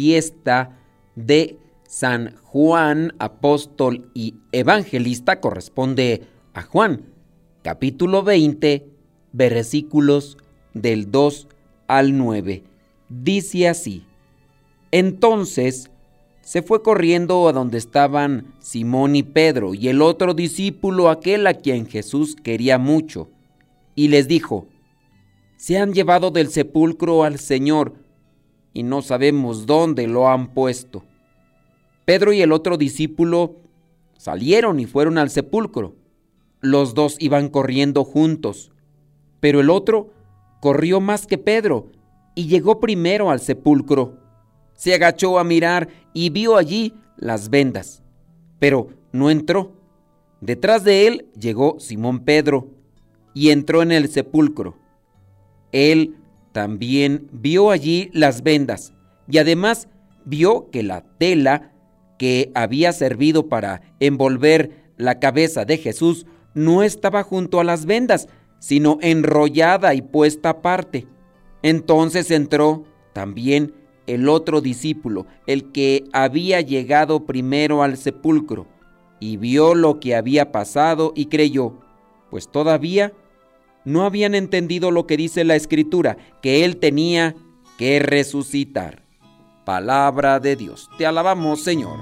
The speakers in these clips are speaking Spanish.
fiesta de San Juan, apóstol y evangelista, corresponde a Juan, capítulo 20, versículos del 2 al 9. Dice así, entonces se fue corriendo a donde estaban Simón y Pedro y el otro discípulo, aquel a quien Jesús quería mucho, y les dijo, se han llevado del sepulcro al Señor y no sabemos dónde lo han puesto. Pedro y el otro discípulo salieron y fueron al sepulcro. Los dos iban corriendo juntos, pero el otro corrió más que Pedro y llegó primero al sepulcro. Se agachó a mirar y vio allí las vendas, pero no entró. Detrás de él llegó Simón Pedro y entró en el sepulcro. Él también vio allí las vendas y además vio que la tela que había servido para envolver la cabeza de Jesús no estaba junto a las vendas, sino enrollada y puesta aparte. Entonces entró también el otro discípulo, el que había llegado primero al sepulcro, y vio lo que había pasado y creyó, pues todavía no habían entendido lo que dice la escritura, que Él tenía que resucitar. Palabra de Dios. Te alabamos, Señor.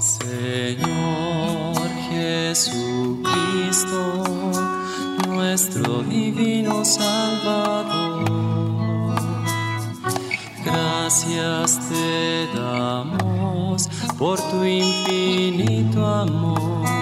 Señor Jesucristo, nuestro divino Salvador. Gracias te damos por tu infinito amor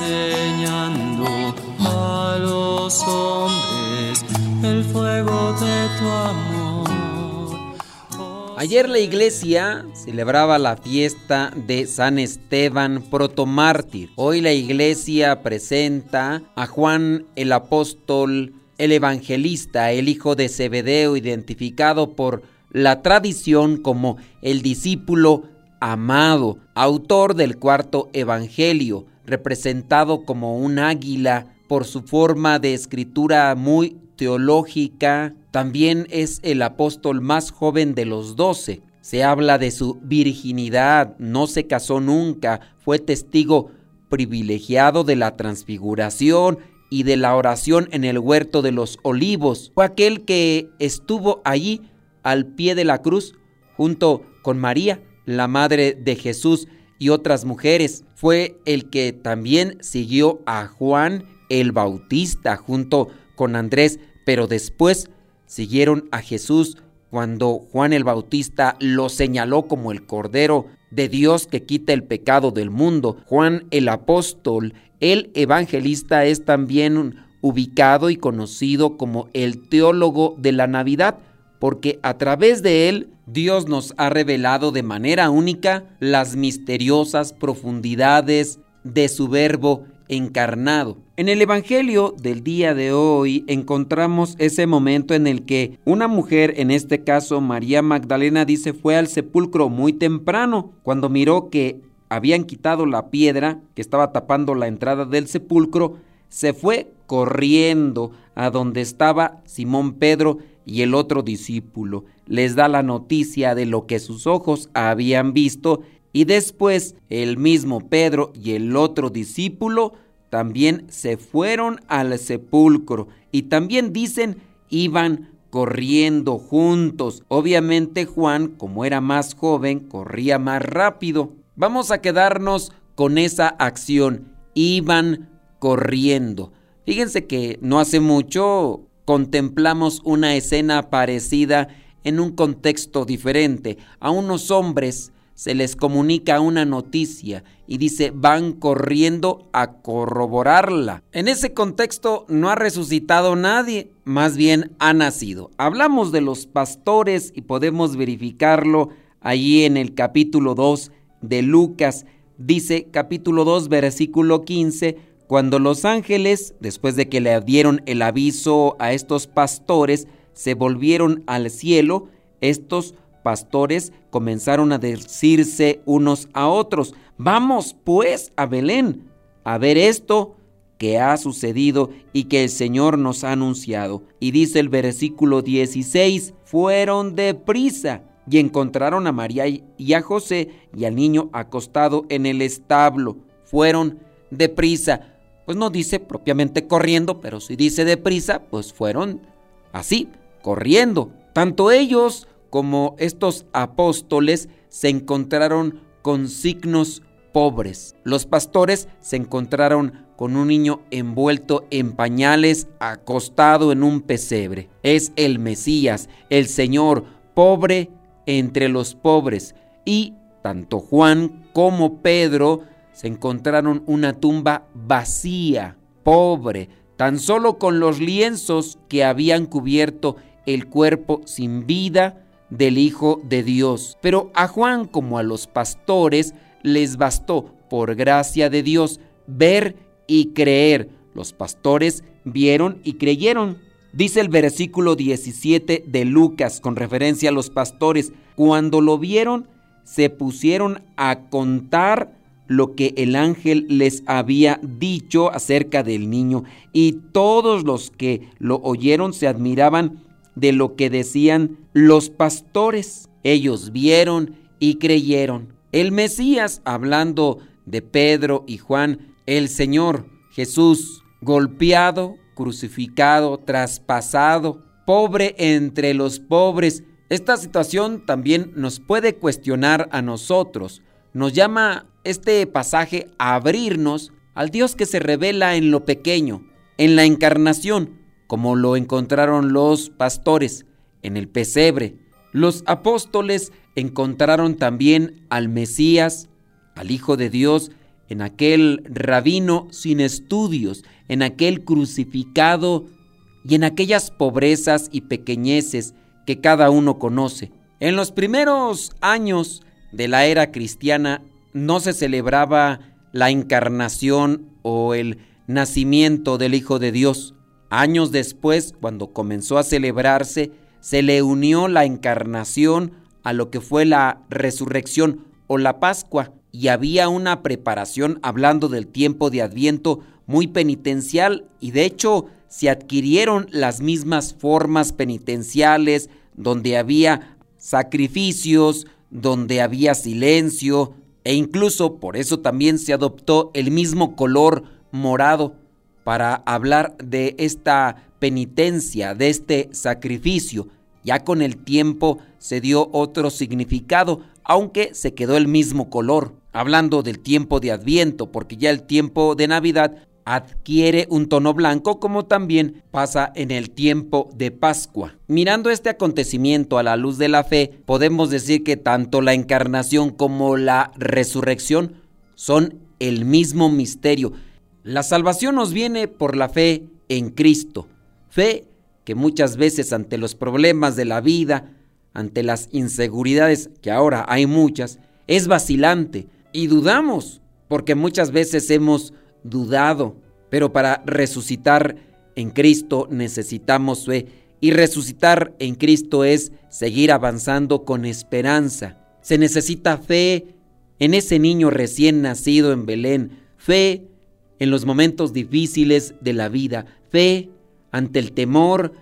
enseñando a los hombres el fuego de tu amor. Ayer la iglesia celebraba la fiesta de San Esteban protomártir. Hoy la iglesia presenta a Juan el apóstol, el evangelista, el hijo de Zebedeo, identificado por la tradición como el discípulo amado, autor del cuarto evangelio, representado como un águila por su forma de escritura muy teológica, también es el apóstol más joven de los doce. Se habla de su virginidad, no se casó nunca, fue testigo privilegiado de la transfiguración y de la oración en el huerto de los olivos. Fue aquel que estuvo allí al pie de la cruz junto con María, la madre de Jesús, y otras mujeres. Fue el que también siguió a Juan el Bautista junto con Andrés, pero después siguieron a Jesús cuando Juan el Bautista lo señaló como el Cordero de Dios que quita el pecado del mundo. Juan el Apóstol, el Evangelista, es también ubicado y conocido como el teólogo de la Navidad, porque a través de él Dios nos ha revelado de manera única las misteriosas profundidades de su verbo encarnado. En el Evangelio del día de hoy encontramos ese momento en el que una mujer, en este caso María Magdalena, dice fue al sepulcro muy temprano, cuando miró que habían quitado la piedra que estaba tapando la entrada del sepulcro, se fue corriendo a donde estaba Simón Pedro y el otro discípulo les da la noticia de lo que sus ojos habían visto y después el mismo Pedro y el otro discípulo también se fueron al sepulcro y también dicen iban corriendo juntos. Obviamente Juan, como era más joven, corría más rápido. Vamos a quedarnos con esa acción. Iban corriendo. Fíjense que no hace mucho contemplamos una escena parecida en un contexto diferente. A unos hombres se les comunica una noticia y dice van corriendo a corroborarla. En ese contexto no ha resucitado nadie, más bien ha nacido. Hablamos de los pastores y podemos verificarlo allí en el capítulo 2 de Lucas. Dice capítulo 2 versículo 15, cuando los ángeles, después de que le dieron el aviso a estos pastores, se volvieron al cielo, estos pastores comenzaron a decirse unos a otros, vamos pues a Belén a ver esto que ha sucedido y que el Señor nos ha anunciado. Y dice el versículo 16, fueron deprisa y encontraron a María y a José y al niño acostado en el establo. Fueron deprisa. Pues no dice propiamente corriendo, pero si dice deprisa, pues fueron así, corriendo. Tanto ellos como estos apóstoles se encontraron con signos pobres. Los pastores se encontraron con un niño envuelto en pañales, acostado en un pesebre. Es el Mesías, el Señor, pobre entre los pobres. Y tanto Juan como Pedro se encontraron una tumba vacía, pobre, tan solo con los lienzos que habían cubierto el cuerpo sin vida del Hijo de Dios. Pero a Juan como a los pastores les bastó, por gracia de Dios, ver y creer. Los pastores vieron y creyeron. Dice el versículo 17 de Lucas con referencia a los pastores, cuando lo vieron, se pusieron a contar lo que el ángel les había dicho acerca del niño, y todos los que lo oyeron se admiraban de lo que decían los pastores. Ellos vieron y creyeron. El Mesías, hablando de Pedro y Juan, el Señor Jesús, golpeado, crucificado, traspasado, pobre entre los pobres. Esta situación también nos puede cuestionar a nosotros. Nos llama este pasaje abrirnos al Dios que se revela en lo pequeño, en la encarnación, como lo encontraron los pastores en el pesebre. Los apóstoles encontraron también al Mesías, al Hijo de Dios, en aquel rabino sin estudios, en aquel crucificado y en aquellas pobrezas y pequeñeces que cada uno conoce. En los primeros años de la era cristiana no se celebraba la encarnación o el nacimiento del Hijo de Dios. Años después, cuando comenzó a celebrarse, se le unió la encarnación a lo que fue la resurrección o la Pascua y había una preparación hablando del tiempo de Adviento muy penitencial y de hecho se adquirieron las mismas formas penitenciales donde había sacrificios, donde había silencio e incluso por eso también se adoptó el mismo color morado para hablar de esta penitencia, de este sacrificio. Ya con el tiempo se dio otro significado, aunque se quedó el mismo color, hablando del tiempo de Adviento, porque ya el tiempo de Navidad adquiere un tono blanco como también pasa en el tiempo de Pascua. Mirando este acontecimiento a la luz de la fe, podemos decir que tanto la encarnación como la resurrección son el mismo misterio. La salvación nos viene por la fe en Cristo, fe que muchas veces ante los problemas de la vida, ante las inseguridades, que ahora hay muchas, es vacilante. Y dudamos, porque muchas veces hemos dudado, pero para resucitar en Cristo necesitamos fe y resucitar en Cristo es seguir avanzando con esperanza. Se necesita fe en ese niño recién nacido en Belén, fe en los momentos difíciles de la vida, fe ante el temor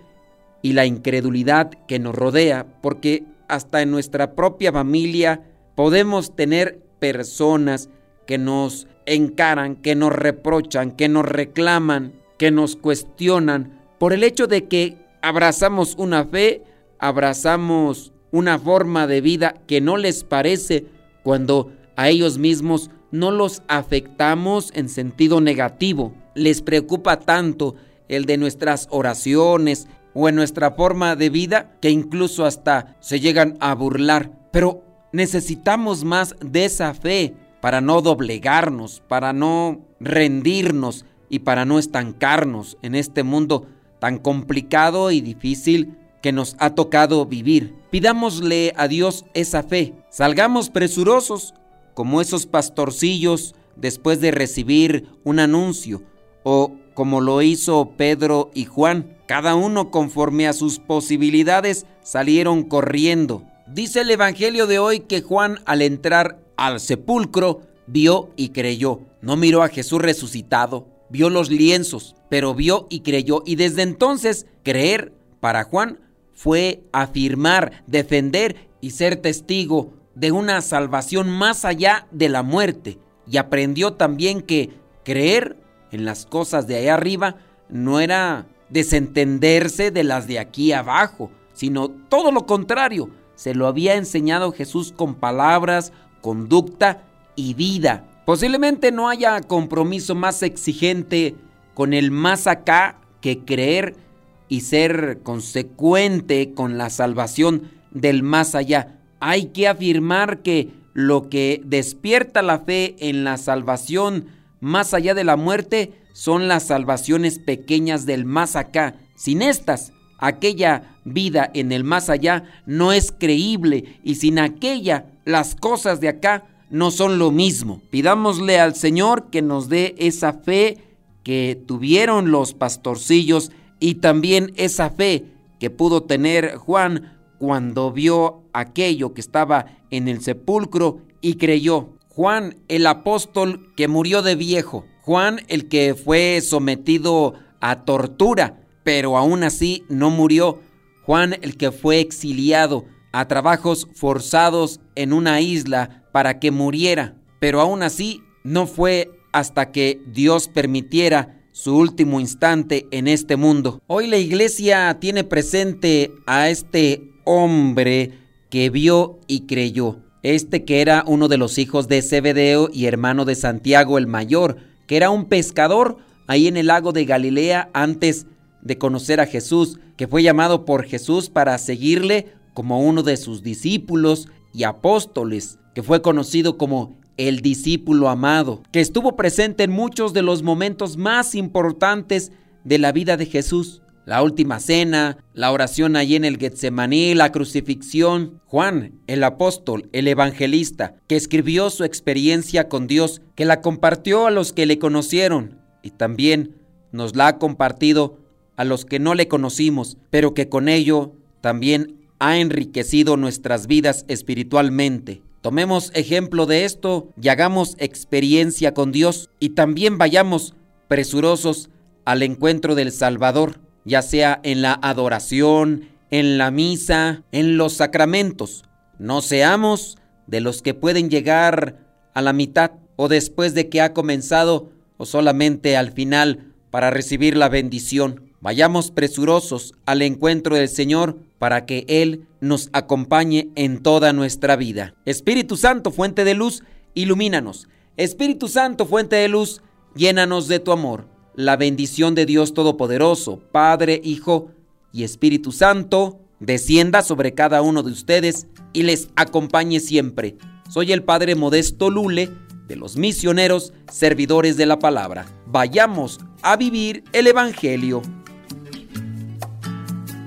y la incredulidad que nos rodea, porque hasta en nuestra propia familia podemos tener personas que nos encaran, que nos reprochan, que nos reclaman, que nos cuestionan por el hecho de que abrazamos una fe, abrazamos una forma de vida que no les parece cuando a ellos mismos no los afectamos en sentido negativo. Les preocupa tanto el de nuestras oraciones o en nuestra forma de vida que incluso hasta se llegan a burlar. Pero necesitamos más de esa fe para no doblegarnos, para no rendirnos y para no estancarnos en este mundo tan complicado y difícil que nos ha tocado vivir. Pidámosle a Dios esa fe. Salgamos presurosos como esos pastorcillos después de recibir un anuncio o como lo hizo Pedro y Juan. Cada uno conforme a sus posibilidades salieron corriendo. Dice el Evangelio de hoy que Juan al entrar al sepulcro vio y creyó. No miró a Jesús resucitado, vio los lienzos, pero vio y creyó. Y desde entonces creer para Juan fue afirmar, defender y ser testigo de una salvación más allá de la muerte. Y aprendió también que creer en las cosas de allá arriba no era desentenderse de las de aquí abajo, sino todo lo contrario. Se lo había enseñado Jesús con palabras, conducta y vida. Posiblemente no haya compromiso más exigente con el más acá que creer y ser consecuente con la salvación del más allá. Hay que afirmar que lo que despierta la fe en la salvación más allá de la muerte son las salvaciones pequeñas del más acá. Sin estas, aquella vida en el más allá no es creíble y sin aquella, las cosas de acá no son lo mismo. Pidámosle al Señor que nos dé esa fe que tuvieron los pastorcillos y también esa fe que pudo tener Juan cuando vio aquello que estaba en el sepulcro y creyó. Juan el apóstol que murió de viejo. Juan el que fue sometido a tortura, pero aún así no murió. Juan el que fue exiliado a trabajos forzados en una isla para que muriera, pero aún así no fue hasta que Dios permitiera su último instante en este mundo. Hoy la iglesia tiene presente a este hombre que vio y creyó. Este que era uno de los hijos de Zebedeo y hermano de Santiago el mayor, que era un pescador ahí en el lago de Galilea antes de conocer a Jesús, que fue llamado por Jesús para seguirle como uno de sus discípulos y apóstoles, que fue conocido como el discípulo amado, que estuvo presente en muchos de los momentos más importantes de la vida de Jesús. La última cena, la oración allí en el Getsemaní, la crucifixión. Juan, el apóstol, el evangelista, que escribió su experiencia con Dios, que la compartió a los que le conocieron y también nos la ha compartido a los que no le conocimos, pero que con ello también ha enriquecido nuestras vidas espiritualmente. Tomemos ejemplo de esto y hagamos experiencia con Dios y también vayamos presurosos al encuentro del Salvador, ya sea en la adoración, en la misa, en los sacramentos. No seamos de los que pueden llegar a la mitad o después de que ha comenzado o solamente al final para recibir la bendición. Vayamos presurosos al encuentro del Señor para que Él nos acompañe en toda nuestra vida. Espíritu Santo, fuente de luz, ilumínanos. Espíritu Santo, fuente de luz, llénanos de tu amor. La bendición de Dios Todopoderoso, Padre, Hijo y Espíritu Santo, descienda sobre cada uno de ustedes y les acompañe siempre. Soy el Padre Modesto Lule de los misioneros servidores de la palabra. Vayamos a vivir el Evangelio.